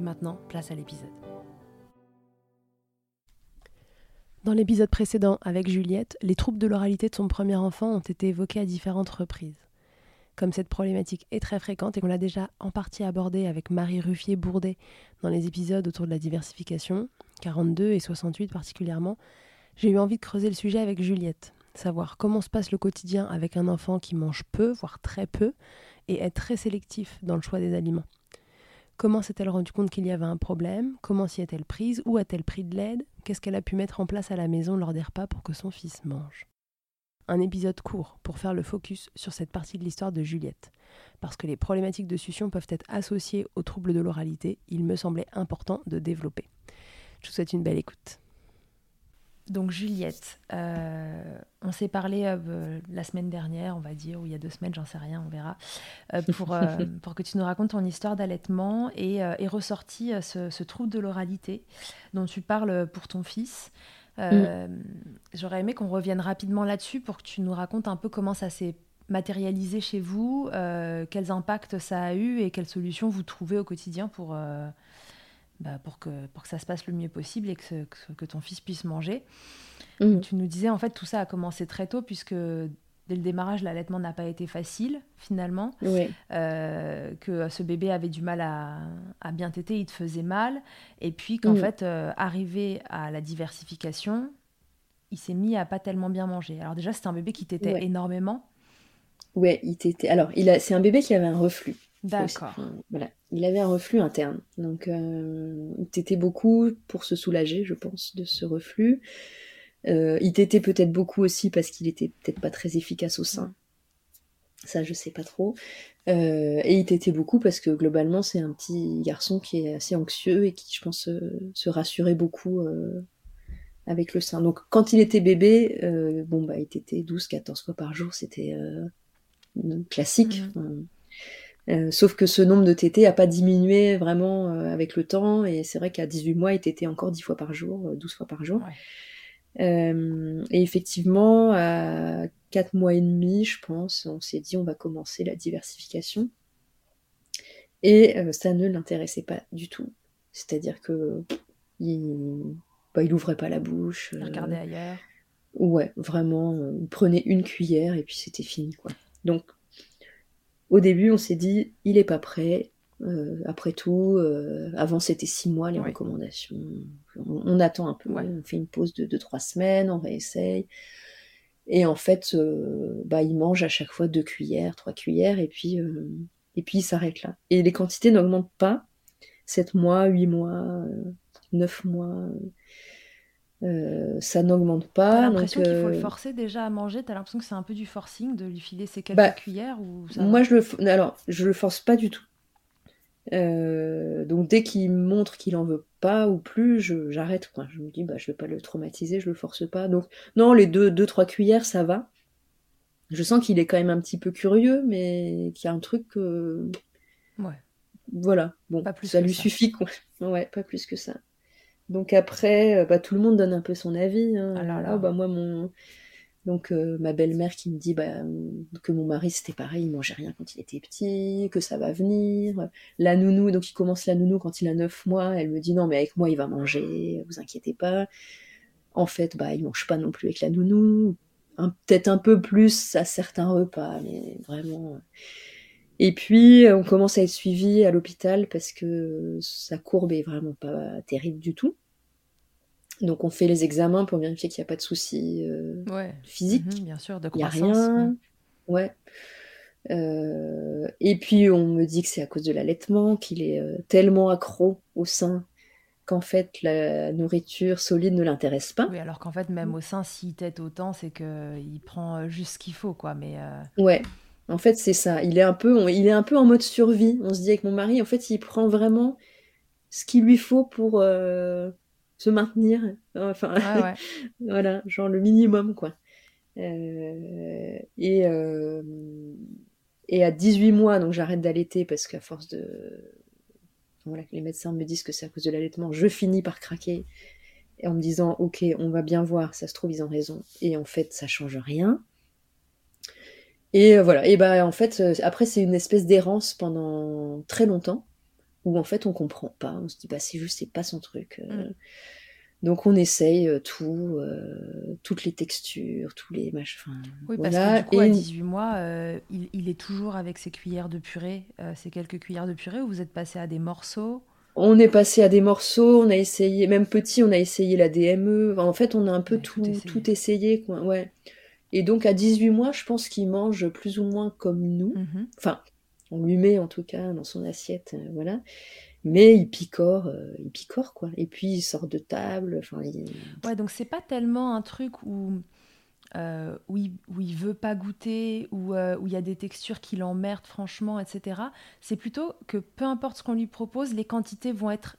Maintenant, place à l'épisode. Dans l'épisode précédent avec Juliette, les troubles de l'oralité de son premier enfant ont été évoqués à différentes reprises. Comme cette problématique est très fréquente et qu'on l'a déjà en partie abordée avec Marie Ruffier-Bourdet dans les épisodes autour de la diversification, 42 et 68 particulièrement, j'ai eu envie de creuser le sujet avec Juliette, savoir comment se passe le quotidien avec un enfant qui mange peu, voire très peu, et est très sélectif dans le choix des aliments. Comment s'est-elle rendue compte qu'il y avait un problème? Comment s'y est-elle prise? Où a-t-elle pris de l'aide? Qu'est-ce qu'elle a pu mettre en place à la maison lors des repas pour que son fils mange? Un épisode court pour faire le focus sur cette partie de l'histoire de Juliette. Parce que les problématiques de succion peuvent être associées aux troubles de l'oralité, il me semblait important de développer. Je vous souhaite une belle écoute. Donc Juliette, euh, on s'est parlé euh, la semaine dernière, on va dire, ou il y a deux semaines, j'en sais rien, on verra, euh, pour, pour que tu nous racontes ton histoire d'allaitement et est ressorti ce, trouble de l'oralité dont tu parles pour ton fils. Mm. J'aurais aimé qu'on revienne rapidement là-dessus pour que tu nous racontes un peu comment ça s'est matérialisé chez vous, quels impacts ça a eu et quelles solutions vous trouvez au quotidien pour bah, pour, que, pour que ça se passe le mieux possible et que, que, ton fils puisse manger. Mmh. Tu nous disais, en fait, tout ça a commencé très tôt, puisque dès le démarrage, l'allaitement n'a pas été facile, finalement. Euh, que ce bébé avait du mal à, à, bien téter, il te faisait mal. Et puis qu'en mmh. fait, euh, arrivé à la diversification, il s'est mis à pas tellement bien manger. Alors déjà, c'était un bébé qui tétait énormément. Ouais, il tétait. Alors, il a... c'est un bébé qui avait un reflux. D'accord. voilà. Il avait un reflux interne. Donc, euh, il tétait beaucoup pour se soulager, je pense, de ce reflux. Euh, il tétait peut-être beaucoup aussi parce qu'il était peut-être pas très efficace au sein. Ça, je sais pas trop. Euh, et il tétait beaucoup parce que globalement, c'est un petit garçon qui est assez anxieux et qui, je pense, se rassurait beaucoup avec le sein. Donc, quand il était bébé, bon, bah, il tétait 12-14 fois par jour. C'était classique. Mmh. Euh, sauf que ce nombre de tétés n'a pas diminué vraiment euh, avec le temps, et c'est vrai qu'à 18 mois, il tétait encore 10 fois par jour, 12 euh, fois par jour. et effectivement, à 4 mois et demi, je pense, on s'est dit on va commencer la diversification. Et ça ne l'intéressait pas du tout. C'est-à-dire que il, bah, il ouvrait pas la bouche. Il regardait ailleurs. Ouais, vraiment, il prenait une cuillère et puis c'était fini, quoi. Donc au début, on s'est dit, il est pas prêt, après tout, avant c'était six mois les recommandations. On, attend un peu, on fait une pause de 2-3 semaines, on réessaye. Et en fait, bah, il mange à chaque fois deux cuillères, trois cuillères, et puis, et puis il s'arrête là. Et les quantités n'augmentent pas. 7 mois, 8 mois, 9 mois. Euh, ça n'augmente pas. T'as l'impression qu'il faut le euh, forcer déjà à manger T'as l'impression que c'est un peu du forcing de lui filer ses quelques bah, cuillères ou Moi, je le, alors, je le force pas du tout. Euh, donc dès qu'il montre qu'il en veut pas ou plus, j'arrête. Je me dis, bah, je vais pas le traumatiser, je le force pas. Donc non, les deux, deux trois cuillères, ça va. Je sens qu'il est quand même un petit peu curieux, mais qu'il y a un truc. Ouais. Voilà. Bon, ça lui suffit quoi. Ouais, pas plus que ça. Donc après, euh, bah, tout le monde donne un peu son avis. Hein. Ah oh, bah, moi, mon... Donc euh, ma belle-mère qui me dit bah, que mon mari c'était pareil, il mangeait rien quand il était petit, que ça va venir. La nounou, donc il commence la nounou quand il a 9 mois, elle me dit non mais avec moi il va manger, vous inquiétez pas. En fait, bah il mange pas non plus avec la nounou, peut-être un peu plus à certains repas, mais vraiment. Et puis, on commence à être suivi à l'hôpital parce que sa courbe est vraiment pas terrible du tout. Donc, on fait les examens pour vérifier qu'il n'y a pas de soucis euh, physiques. Mhm, bien sûr, de croissance. Il n'y a rien. Ouais. Euh, et puis, on me dit que c'est à cause de l'allaitement, qu'il est euh, tellement accro au sein qu'en fait, la nourriture solide ne l'intéresse pas. Oui, alors qu'en fait, même au sein, s'il tête autant, c'est qu'il prend juste ce qu'il faut, quoi. Mais Ouais. En fait, c'est ça. Il est un peu, il est un peu en mode survie. On se dit avec mon mari, en fait, il prend vraiment ce qu'il lui faut pour se maintenir. Enfin, voilà, genre le minimum, quoi. Euh, et, euh, et à 18 mois, donc j'arrête d'allaiter parce qu'à force de. Voilà, les médecins me disent que c'est à cause de l'allaitement, je finis par craquer. Et en me disant, ok, on va bien voir, ça se trouve, ils ont raison. Et en fait, ça change rien. Et euh, voilà, et bah en fait, euh, après c'est une espèce d'errance pendant très longtemps, où en fait on comprend pas, on se dit bah c'est juste, c'est pas son truc. Euh. Mm. Donc on essaye tout, toutes les textures, tous les machins. Oui, parce que du coup, à 18 mois, il, est toujours avec ses cuillères de purée, ces quelques cuillères de purée, ou vous êtes passé à des morceaux? On est passé à des morceaux, on a essayé, même petit, on a essayé la DME. en fait, on a un peu tout, tout, essayé. quoi. Ouais. Et donc à 18 mois, je pense qu'il mange plus ou moins comme nous. Mhm. Enfin, on lui met en tout cas dans son assiette, euh, voilà. Mais il picore, euh, il picore quoi. Et puis il sort de table. Enfin, Ouais, donc c'est pas tellement un truc où euh, où, il, où, il, veut pas goûter, où, où il y a des textures qui l'emmerdent franchement, etc. C'est plutôt que peu importe ce qu'on lui propose, les quantités vont être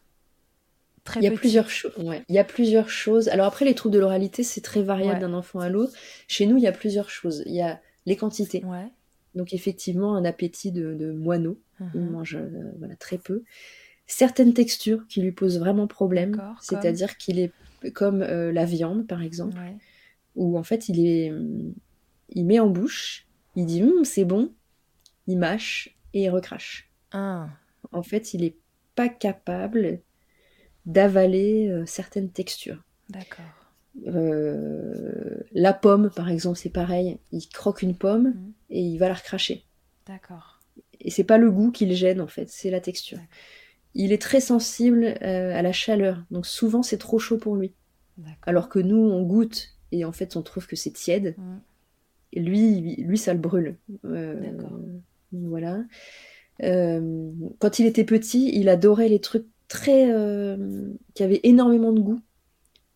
il y a plusieurs choses. Il y a plusieurs choses. Alors après, les troubles de l'oralité, c'est très variable d'un enfant à l'autre. Chez nous, il y a plusieurs choses. Il y a les quantités. Donc effectivement, un appétit de, moineau. Il uh-huh. mange euh, voilà, très peu. Certaines textures qui lui posent vraiment problème. C'est-à-dire qu'il est comme euh, la viande, par exemple, où en fait, il est, il met en bouche, il dit hum, c'est bon, il mâche et il recrache. Ah. En fait, il est pas capable d'avaler euh, certaines textures. D'accord. Euh, la pomme, par exemple, c'est pareil. Il croque une pomme mhm. et il va la recracher. D'accord. Et c'est pas le goût qui le gêne en fait, c'est la texture. Il est très sensible euh, à la chaleur, donc souvent c'est trop chaud pour lui. Alors que nous, on goûte et en fait on trouve que c'est tiède. Mhm. Et lui, lui, ça le brûle. D'accord. Voilà. quand il était petit, il adorait les trucs très. Euh, qui avait énormément de goût.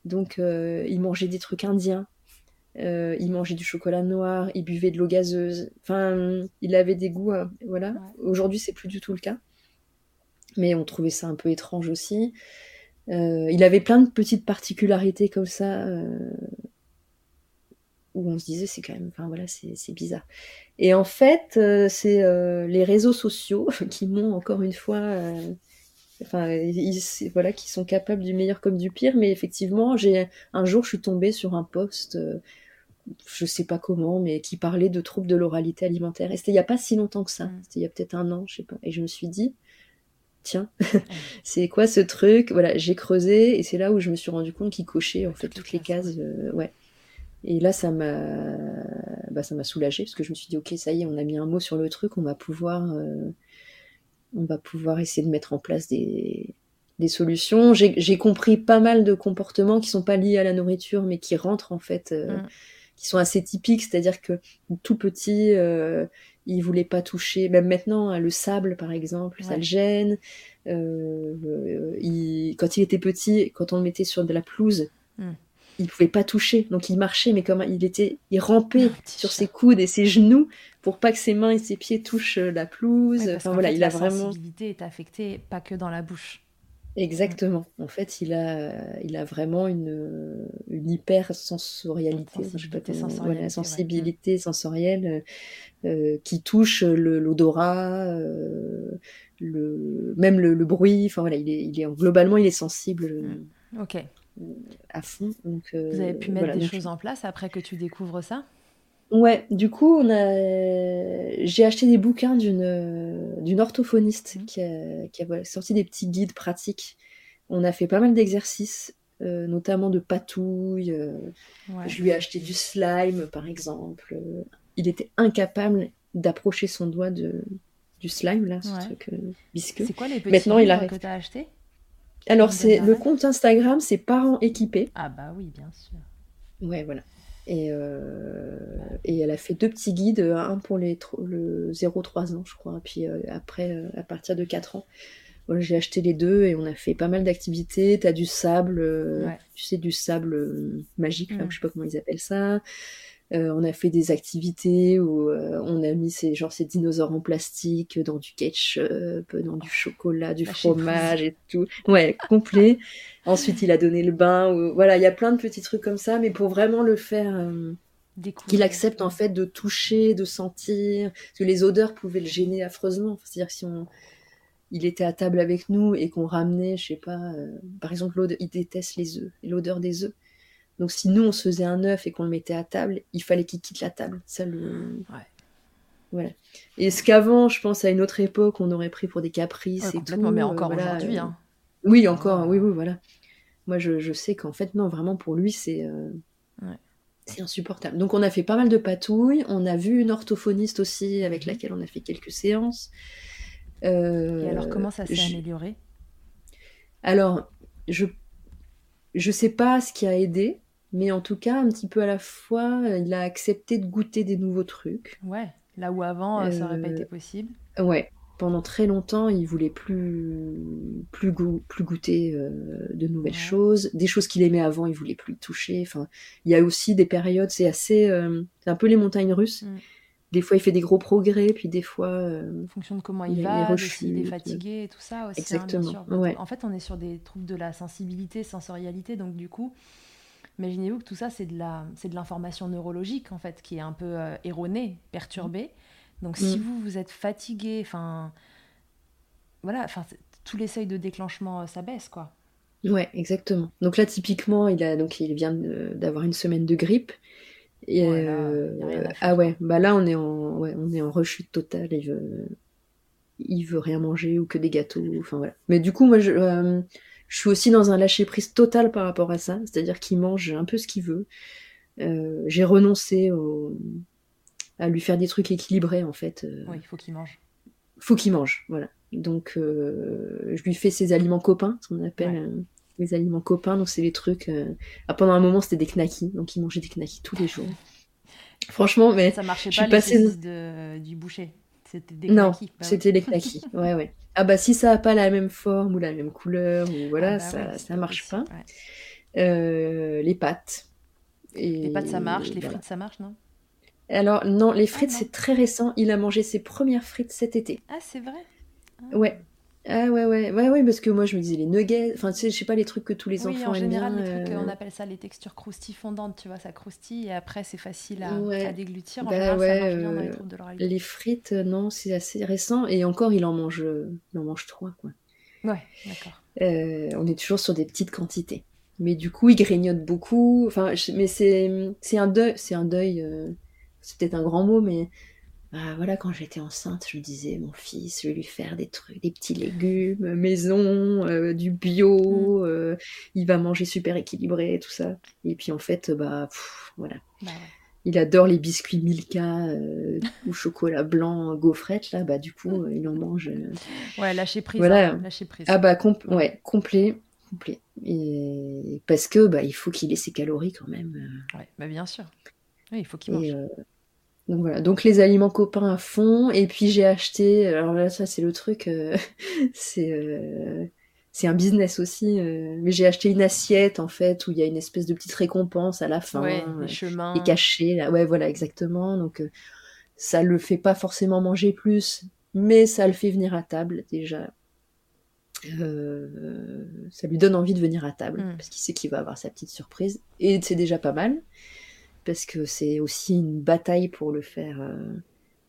Donc, euh, il mangeait des trucs indiens. Euh, il mangeait du chocolat noir, il buvait de l'eau gazeuse. Enfin, il avait des goûts, voilà. Aujourd'hui, c'est plus du tout le cas. Mais on trouvait ça un peu étrange aussi. il avait plein de petites particularités comme ça, où on se disait c'est quand même, enfin voilà, c'est bizarre. Et en fait, c'est les réseaux sociaux qui m'ont encore une fois enfin voilà qui sont capables du meilleur comme du pire mais effectivement j'ai un jour je suis tombée sur un post euh, je sais pas comment mais qui parlait de troubles de l'oralité alimentaire. Et c'était il y a pas si longtemps que ça. Mm. c'était il y a peut-être un an je sais pas. Et je me suis dit tiens c'est quoi ce truc? Voilà j'ai creusé et c'est là où je me suis rendu compte qu'il cochait en fait toutes les cases euh, ouais. Et là ça m'a bah, ça m'a soulagé parce que je me suis dit ok ça y est on a mis un mot sur le truc on va pouvoir euh, on va pouvoir essayer de mettre en place des, des solutions. J'ai compris pas mal de comportements qui sont pas liés à la nourriture, mais qui rentrent en fait, euh, mm. qui sont assez typiques. C'est-à-dire que tout petit, euh, il voulait pas toucher. Même maintenant, hein, le sable, par exemple, ça le gêne. Euh, il, quand il était petit, quand on le mettait sur de la pelouse, mm. Il pouvait pas toucher. Donc il marchait, mais comme il était, il rampait sur ses coudes et ses genoux pour pas que ses mains et ses pieds touchent la pelouse. enfin voilà, il a vraiment. La sensibilité est affectée pas que dans la bouche. Exactement. En fait, il a, il a vraiment une, une hyper sensorialité, sensibilité, sensorielle, sensibilité sensorielle euh, qui touche l'odorat, euh, le, même le, bruit. Enfin voilà, il est, il est globalement, il est sensible. Mm. Ok. À fond. Donc, euh, Vous avez pu mettre des choses en place après que tu découvres ça? Ouais, du coup, on a... j'ai acheté des bouquins d'une d'une orthophoniste mmh. qui a, qui a sorti des petits guides pratiques. On a fait pas mal d'exercices, euh, notamment de patouille. Euh, je lui ai acheté du slime, par exemple. Il était incapable d'approcher son doigt de du slime là, ce truc euh, visqueux. C'est quoi les petits Maintenant, il a... que t'as acheté Alors c'est le compte Instagram, c'est parents équipés. Ah bah oui, bien sûr. Ouais, voilà. Et, euh, et, elle a fait deux petits guides, un pour les le 0-3 ans, je crois, puis euh, après, euh, à partir de 4 ans. j'ai acheté les deux et on a fait pas mal d'activités. T'as du sable, tu sais, du sable magique, là, mm. je sais pas comment ils appellent ça. Euh, on a fait des activités où euh, on a mis ces, genre, ces dinosaures en plastique dans du ketchup, dans du chocolat, du fromage et tout. Ouais, complet. Ensuite, il a donné le bain. Voilà, il y a plein de petits trucs comme ça, mais pour vraiment le faire, euh, qu'il accepte en fait de toucher, de sentir, parce que les odeurs pouvaient le gêner affreusement. C'est-à-dire si on, il était à table avec nous et qu'on ramenait, je sais pas, par exemple, il déteste les œufs, l'odeur des œufs. Donc si nous on se faisait un œuf et qu'on le mettait à table, il fallait qu'il quitte la table. Ça le. Ouais. Voilà. Et ce qu'avant, je pense à une autre époque, on aurait pris pour des caprices et tout. Mais encore aujourd'hui. Hein. Oui, encore. Oui, oui, voilà. Moi, je, sais qu'en fait, non, vraiment pour lui, c'est. Euh, c'est insupportable. Donc on a fait pas mal de patouilles. On a vu une orthophoniste aussi avec mhm. laquelle on a fait quelques séances. Euh, et alors comment ça s'est amélioré? Alors je je sais pas ce qui a aidé, mais en tout cas, un petit peu à la fois, il a accepté de goûter des nouveaux trucs. Ouais, là où avant, euh, ça n'aurait pas été euh, possible. Ouais, pendant très longtemps, il voulait plus, plus, plus goûter euh, de nouvelles choses. Des choses qu'il aimait avant, il voulait plus toucher. Enfin, il y a aussi des périodes, c'est assez, c'est un peu les montagnes russes. Mm. Des fois, il fait des gros progrès, puis des fois. en fonction de comment il, va, s'il est fatigué et tout ça aussi. Hein, Exactement. ouais. En fait, on est sur des troubles de la sensibilité, sensorialité, donc du coup, Imaginez-vous que tout ça, c'est de la, c'est de l'information neurologique en fait, qui est un peu euh, erronée, perturbée. Donc si mm. vous vous êtes fatigué, enfin, voilà, enfin, tous les seuils de déclenchement, euh, ça baisse quoi. Ouais, exactement. Donc là, typiquement, il a donc il vient d'avoir une semaine de grippe. Et euh, ah ouais, bah là on est en, ouais, on est en rechute totale. Il veut, il veut rien manger ou que des gâteaux. Enfin voilà. Mais du coup, moi, je, je suis aussi dans un lâcher prise total par rapport à ça, c'est-à-dire qu'il mange un peu ce qu'il veut. Euh, j'ai renoncé à lui faire des trucs équilibrés en fait. Euh. oui, il faut qu'il mange. Faut qu'il mange, voilà. Donc euh, je lui fais ses aliments copains, ce qu'on appelle les aliments copains. Donc c'est les trucs. Ah, pendant un moment c'était des knackis, donc il mangeait des knackis tous les jours. Franchement, mais ça marchait pas les de... du boucher. C'était des Non, bah c'était les knackis. Ouais, ouais. Ah bah si ça n'a pas la même forme ou la même couleur ou voilà, ah bah ça, ça marche pas. Euh, les pâtes. Les pâtes ça marche, les frites ça marche, non? Alors non, les frites ah c'est très récent. Il a mangé ses premières frites cet été. Ah c'est vrai? Ouais. Ah ouais, ouais, ouais, ouais, parce que moi je me disais les nuggets, enfin tu sais, je sais pas, les trucs que tous les enfants en général, Les trucs, on euh. appelle ça les textures croustilles fondantes, tu vois, ça croustille et après c'est facile à, déglutir. En bah général, ça marche bien dans les euh, de Les frites, euh, non, c'est assez récent et encore il en mange, il en mange trois, quoi. Ouais, d'accord. on est toujours sur des petites quantités. Mais du coup, il grignote beaucoup. Enfin, mais c'est c'est un deuil, c'est un deuil. c'est peut-être un grand mot, mais bah, voilà, quand j'étais enceinte, je me disais, mon fils, je vais lui faire des trucs, des petits légumes, maison, euh, du bio, mm. euh, il va manger super équilibré, tout ça. Et puis en fait, bah voilà. Bah il adore les biscuits Milka euh, ou chocolat blanc, gaufrette, là, bah du coup, euh, il en mange. Ouais, lâcher prise. Voilà. Hein, lâcher prise. Ah bah, ouais, complet. complet. Et parce que bah, il faut qu'il ait ses calories quand même. Ouais, bah bien sûr. il faut qu'il mange. Donc voilà, donc les aliments copains à fond. Et puis j'ai acheté, alors là, ça c'est le truc, c'est c'est un business aussi. Euh, mais j'ai acheté une assiette en fait où il y a une espèce de petite récompense à la fin, ouais, les chemins. et cachée. Là. Ouais, voilà, exactement. Donc euh, ça le fait pas forcément manger plus, mais ça le fait venir à table déjà. Euh, ça lui donne envie de venir à table mm. parce qu'il sait qu'il va avoir sa petite surprise et c'est déjà pas mal parce que c'est aussi une bataille pour le faire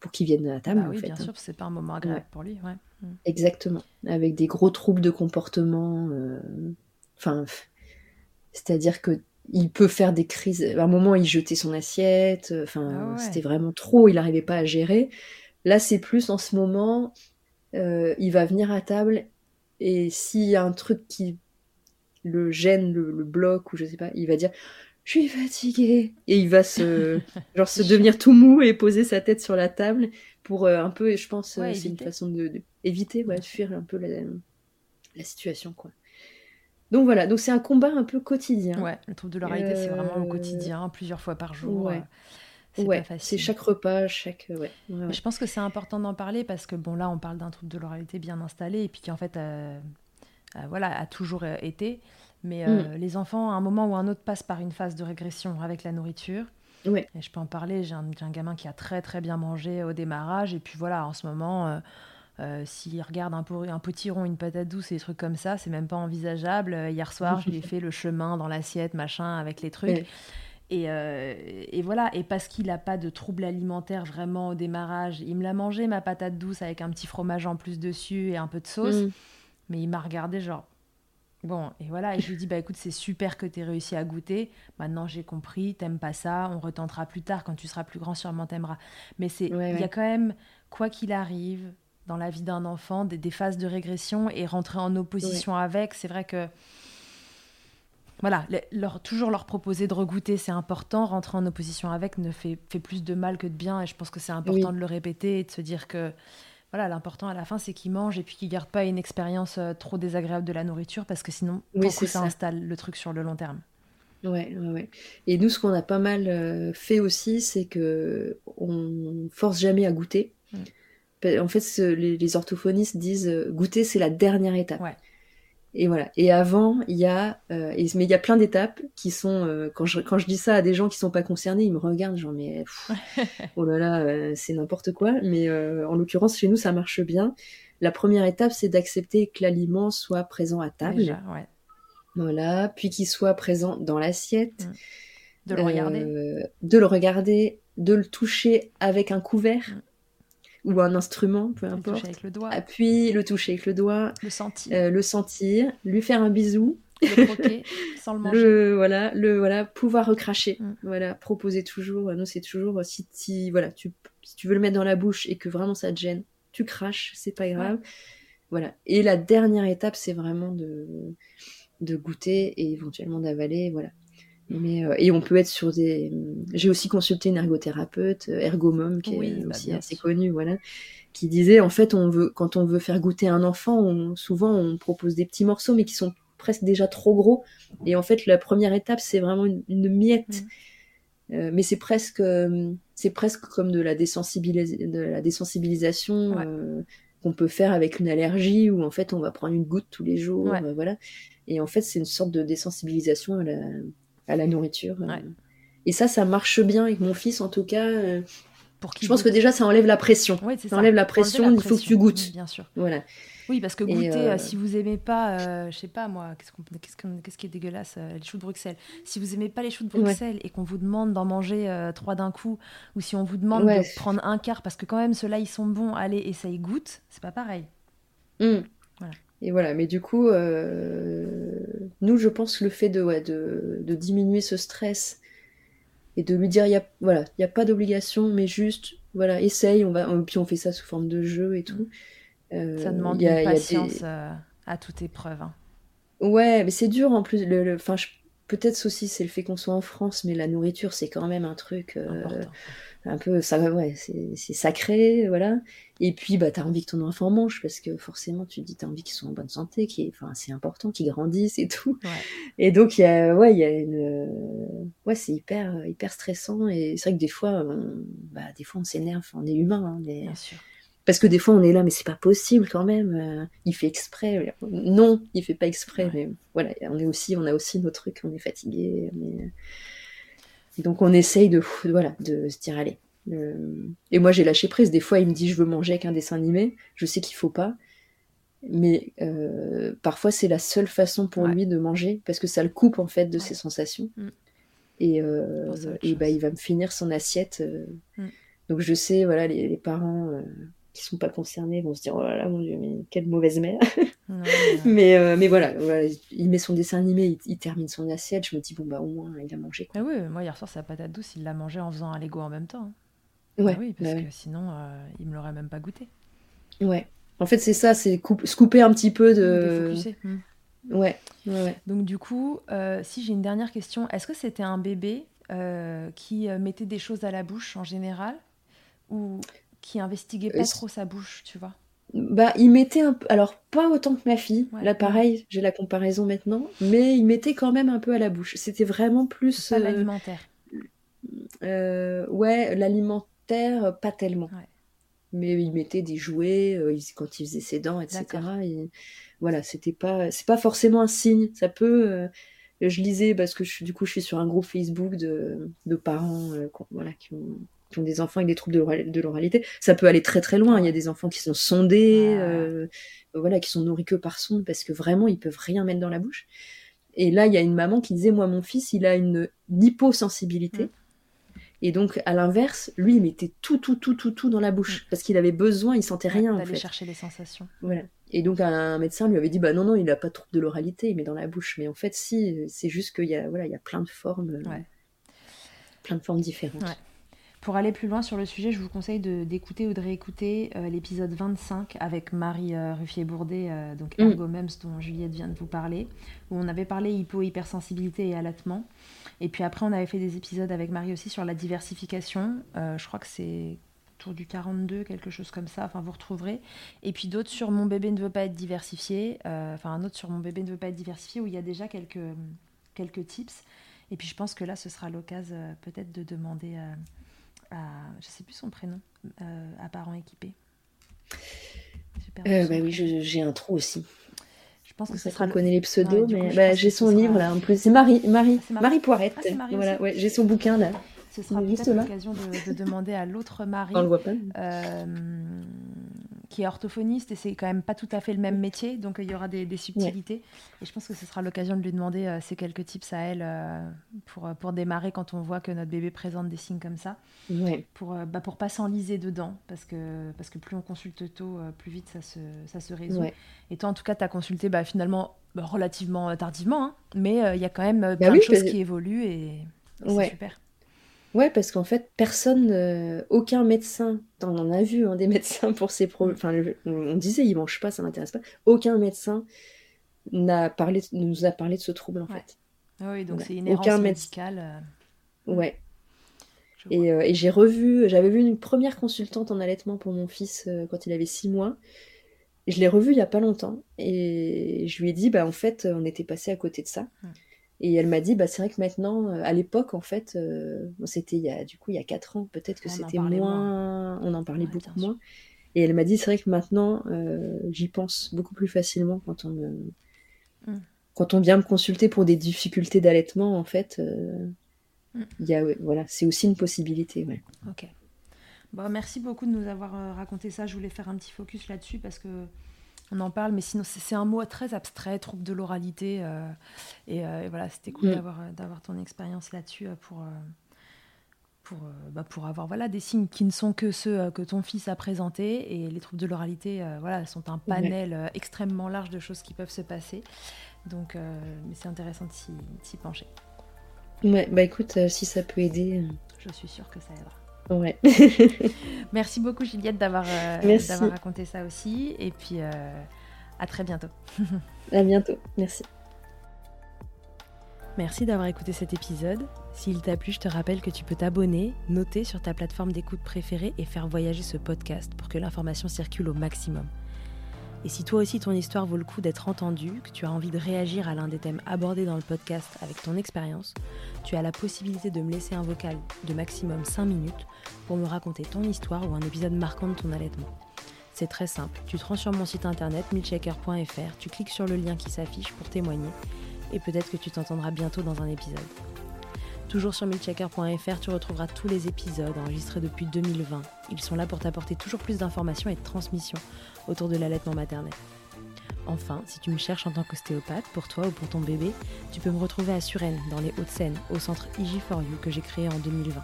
pour qu'il vienne à table. Bah oui, en fait, bien hein. sûr, c'est pas un moment agréable pour lui. Ouais. Mm. Exactement, avec des gros troubles de comportement. Euh, enfin, c'est-à-dire que il peut faire des crises. À un moment, il jetait son assiette. Euh, enfin, ah c'était vraiment trop. Il n'arrivait pas à gérer. Là, c'est plus en ce moment. Euh, il va venir à table et s'il y a un truc qui le gêne, le, le bloque ou je sais pas, il va dire je suis fatigué et il va se genre se devenir tout mou et poser sa tête sur la table pour un peu et je pense c'est une façon de éviter, ouais, de fuir un peu la, la situation, quoi. Donc voilà, donc c'est un combat un peu quotidien. Ouais, le trouble de l'oralité, c'est vraiment au quotidien, plusieurs fois par jour. Ouais. Euh, c'est C'est chaque repas, chaque. Ouais, Je pense que c'est important d'en parler parce que bon là, on parle d'un trouble de l'oralité bien installé et puis qui en fait, euh, euh, voilà, a toujours été. Mais mm. les enfants, à un moment ou un autre, passent par une phase de régression avec la nourriture. Ouais. Et je peux en parler. J'ai un, un, gamin qui a très très bien mangé au démarrage et puis voilà, en ce moment euh, s'il regarde un, un potiron, une patate douce et des trucs comme ça, c'est même pas envisageable. Euh, hier soir, je lui ai fait le chemin dans l'assiette, machin, avec les trucs. Euh, et, voilà, et parce qu'il n'a pas de trouble alimentaire vraiment au démarrage, il me l'a mangé ma patate douce avec un petit fromage en plus dessus et un peu de sauce, mm. mais il m'a regardé genre, bon, et voilà, et je lui dis, bah écoute, c'est super que tu aies réussi à goûter, maintenant j'ai compris, t'aimes pas ça, on retentera plus tard, quand tu seras plus grand, sûrement t'aimeras. Mais c'est, il y a quand même, quoi qu'il arrive, dans la vie d'un enfant, des, phases de régression et rentrer en opposition avec. C'est vrai que voilà, leur, toujours leur proposer de regoûter, c'est important. Rentrer en opposition avec ne fait, fait, plus de mal que de bien. Et je pense que c'est important de le répéter et de se dire que voilà, l'important à la fin, c'est qu'ils mangent et puis qu'ils gardent pas une expérience euh, trop désagréable de la nourriture parce que sinon, oui, ça, ça, installe le truc sur le long terme. Ouais, ouais, ouais. Et nous, ce qu'on a pas mal euh, fait aussi, c'est que on force jamais à goûter. Mm. En fait, les, orthophonistes disent euh, goûter, c'est la dernière étape. Et voilà. Et avant, il y a, euh, mais il y a plein d'étapes qui sont. Euh, quand je quand je dis ça à des gens qui sont pas concernés, ils me regardent genre mais oh là là, c'est n'importe quoi. Mais en l'occurrence, chez nous, ça marche bien. La première étape, c'est d'accepter que l'aliment soit présent à table. Voilà. Puis qu'il soit présent dans l'assiette. Mm. De le regarder. de le regarder, de le toucher avec un couvert. Mm ou un instrument, peu importe. Le toucher avec le doigt. Appuie, le toucher avec le doigt. Le sentir. Euh, le sentir, lui faire un bisou. Le croquer sans le manger. Le, voilà, le, voilà, pouvoir recracher. Mm. Voilà, proposer toujours. Nous, c'est toujours, si, si, voilà, tu, si tu veux le mettre dans la bouche et que vraiment ça te gêne, tu craches, c'est pas grave. Voilà. Et la dernière étape, c'est vraiment de, de goûter et éventuellement d'avaler. Voilà. Mais, euh, et on peut être sur des. J'ai aussi consulté une ergothérapeute, euh, Ergomom, qui est bah, aussi assez connue, voilà, qui disait en fait, on veut, quand on veut faire goûter un enfant, on, souvent on propose des petits morceaux, mais qui sont presque déjà trop gros. Et en fait, la première étape, c'est vraiment une, miette. Mm. Euh, mais c'est presque, c'est presque comme de la, de la désensibilisation qu'on peut faire avec une allergie, où en fait, on va prendre une goutte tous les jours, voilà. Et en fait, c'est une sorte de désensibilisation à la à la nourriture. Euh. Et ça, ça marche bien avec mon fils, en tout cas. Euh, Pour je pense que déjà, ça enlève la pression. ça, enlève la pression, il faut que tu goûtes. bien sûr. Voilà. Oui, parce que goûter, euh, si vous aimez pas, je sais pas moi, qu'est-ce, qui est dégueulasse, les choux de Bruxelles. Si vous aimez pas les choux de Bruxelles et qu'on vous demande d'en manger trois d'un coup, ou si on vous demande de prendre un quart, parce que quand même ceux-là ils sont bons, allez, essaye, goûte, c'est pas pareil. Mmh. Voilà. Et voilà, mais du coup, nous, je pense que le fait de, ouais, de, de, diminuer ce stress et de lui dire, il y a, voilà, il n'y a pas d'obligation, mais juste, voilà, essaye, on va, puis on fait ça sous forme de jeu et tout. Euh, ça demande une patience euh, à toute épreuve. Hein. Ouais, mais c'est dur en plus. Le, le je, peut-être aussi c'est le fait qu'on soit en France, mais la nourriture c'est quand même un truc un peu ça ouais c'est sacré voilà. Et puis bah t'as envie que ton enfant mange parce que forcément tu te dis t'as envie qu'ils soient en bonne santé qui enfin c'est important qu'ils grandissent et tout. Et donc il y a ouais il y a une ouais c'est hyper hyper stressant. Et c'est vrai que des fois bah des fois on s'énerve on est humain hein, Bien sûr. Parce que des fois on est là mais c'est pas possible quand même euh, il fait exprès non il fait pas exprès mais voilà on est aussi on a aussi nos trucs on est fatigué mais donc on essaye de, voilà, de se dire allez. Euh, et moi j'ai lâché prise. Des fois il me dit je veux manger avec un dessin animé. Je sais qu'il faut pas. Mais euh, parfois c'est la seule façon pour lui de manger parce que ça le coupe en fait de ses sensations. Mm. Et, euh, et bah, il va me finir son assiette. Mm. Donc je sais, voilà, les, parents qui sont pas concernés vont se dire oh là là mon dieu mais quelle mauvaise mère mais euh, mais voilà, il met son dessin animé il, termine son assiette je me dis bon bah au moins il a mangé quoi. Ah oui moi hier soir sa patate douce il l'a mangé en faisant un Lego en même temps hein. ouais ah oui parce que sinon euh, il me l'aurait même pas goûté ouais en fait c'est ça c'est se couper un petit peu de hmm. ouais, ouais, donc du coup euh, si j'ai une dernière question est-ce que c'était un bébé qui mettait des choses à la bouche en général ou qui investiguait pas trop sa bouche, tu vois. Bah, il mettait un peu, alors pas autant que ma fille, là pareil, j'ai la comparaison maintenant, mais il mettait quand même un peu à la bouche. C'était vraiment plus. Pas euh, l'alimentaire. Euh, ouais, l'alimentaire, pas tellement. Mais il mettait des jouets euh, quand il faisait ses dents, etc. voilà, c'était pas, c'est pas forcément un signe. Ça peut. je lisais parce que je, du coup, je suis sur un groupe Facebook de, de parents, voilà, qui ont qui ont des enfants avec des troubles de l'oralité, ça peut aller très très loin. Il y a des enfants qui sont sondés, euh, voilà, qui sont nourris que par son, parce que vraiment ils peuvent rien mettre dans la bouche. Et là, il y a une maman qui disait, moi, mon fils, il a une hyposensibilité. Mm. Et donc, à l'inverse, lui, il mettait tout, tout, tout, tout, tout dans la bouche. Mm. Parce qu'il avait besoin, il sentait rien. en fait. chercher les sensations. Voilà. Et donc, un médecin lui avait dit, bah non, non, il n'a pas de trouble de l'oralité, il met dans la bouche. Mais en fait, si, c'est juste qu'il y a, voilà, il y a plein de formes. Euh, plein de formes différentes. Pour aller plus loin sur le sujet, je vous conseille d'écouter ou de réécouter euh, l'épisode 25 avec Marie euh, Ruffier-Bourdet, euh, donc mm. Ergomems dont Juliette vient de vous parler, où on avait parlé hypo-hypersensibilité et allaitement. Et puis après, on avait fait des épisodes avec Marie aussi sur la diversification. je crois que c'est autour du 42, quelque chose comme ça, enfin vous retrouverez. Et puis d'autres sur Mon bébé ne veut pas être diversifié, enfin un autre sur Mon bébé ne veut pas être diversifié, où il y a déjà quelques, quelques tips. Et puis je pense que là, ce sera l'occasion peut-être de demander à, je sais plus son prénom, euh, à parents équipés. Euh, bah oui, j'ai un trou aussi. Je pense que ça sera. connaît les pseudos, mais bah, j'ai son livre là. En plus, c'est Marie, Marie, Marie, Poirette. Ah, voilà, ouais, j'ai son bouquin là. Ce sera peut-être l'occasion de, de, demander à l'autre Marie. On le voit pas. Euh, qui est orthophoniste et c'est quand même pas tout à fait le même métier, donc il y aura des, subtilités. Et je pense que ce sera l'occasion de lui demander euh, ces quelques tips à elle euh, pour, euh, pour démarrer quand on voit que notre bébé présente des signes comme ça. Pour, bah, pour pas s'enliser dedans, parce que, parce que plus on consulte tôt, plus vite ça se, ça se résout. Et toi, en tout cas, tu as consulté bah, finalement bah, relativement tardivement, hein, mais il y a quand même bah plein de choses qui évoluent et c'est super. Ouais, parce qu'en fait, personne, euh, aucun médecin, on en a vu hein, des médecins pour ces problèmes, enfin, on disait ils mangent pas, ça m'intéresse pas. Aucun médecin n'a parlé, nous a parlé de ce trouble en fait. Ah oui, donc c'est une aucun médicale. Euh, ouais. Euh, et, j'ai revu, j'avais vu une première consultante en allaitement pour mon fils quand il avait six mois. Je l'ai revu il y a pas longtemps et je lui ai dit, bah en fait, on était passé à côté de ça. Hum. Et elle m'a dit, bah, c'est vrai que maintenant, euh, à l'époque, en fait, euh, c'était il y a, du coup, il y a 4 ans, peut-être que c'était moins, on en parlait beaucoup moins. Et elle m'a dit, c'est vrai que maintenant, euh, j'y pense beaucoup plus facilement quand on, mm. quand on vient me consulter pour des difficultés d'allaitement, en fait, mm. y a, voilà, c'est aussi une possibilité. Ouais. Ok. Bon, merci beaucoup de nous avoir raconté ça. Je voulais faire un petit focus là-dessus parce que on en parle, mais sinon c'est un mot très abstrait, trouble de l'oralité. Euh, euh, et, voilà, c'était cool mm. euh, d'avoir ton expérience là-dessus pour, pour, bah, pour avoir voilà, des signes qui ne sont que ceux que ton fils a présentés. Et les troubles de l'oralité voilà, sont un panel extrêmement large de choses qui peuvent se passer. Donc mais c'est intéressant de s'y pencher. Ouais, bah écoute, si ça peut aider. Je suis sûre que ça aidera. Ouais. Merci beaucoup Juliette d'avoir euh, raconté ça aussi. Et puis euh, à très bientôt. à bientôt. Merci. Merci d'avoir écouté cet épisode. S'il t'a plu, je te rappelle que tu peux t'abonner, noter sur ta plateforme d'écoute préférée et faire voyager ce podcast pour que l'information circule au maximum. Et si toi aussi ton histoire vaut le coup d'être entendue, que tu as envie de réagir à l'un des thèmes abordés dans le podcast avec ton expérience, tu as la possibilité de me laisser un vocal de maximum 5 minutes pour me raconter ton histoire ou un épisode marquant de ton allaitement. C'est très simple, tu te sur mon site internet milchecker.fr, tu cliques sur le lien qui s'affiche pour témoigner et peut-être que tu t'entendras bientôt dans un épisode. Toujours sur milchecker.fr, tu retrouveras tous les épisodes enregistrés depuis 2020. Ils sont là pour t'apporter toujours plus d'informations et de transmissions autour de l'allaitement maternel. Enfin, si tu me cherches en tant qu'ostéopathe, pour toi ou pour ton bébé, tu peux me retrouver à Suresnes, dans les Hauts-de-Seine, au centre IG4U que j'ai créé en 2020.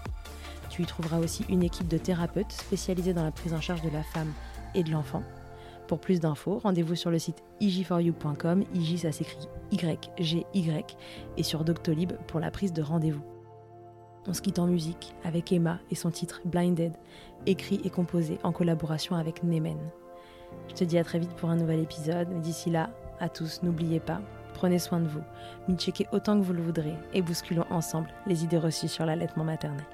Tu y trouveras aussi une équipe de thérapeutes spécialisés dans la prise en charge de la femme et de l'enfant, pour plus d'infos, rendez-vous sur le site ig4u.com, IG ça s'écrit Y-G-Y, et sur Doctolib pour la prise de rendez-vous. On se quitte en musique avec Emma et son titre Blinded, écrit et composé en collaboration avec Nemen. Je te dis à très vite pour un nouvel épisode, d'ici là, à tous, n'oubliez pas, prenez soin de vous, m'y checkez autant que vous le voudrez et bousculons ensemble les idées reçues sur l'allaitement maternel.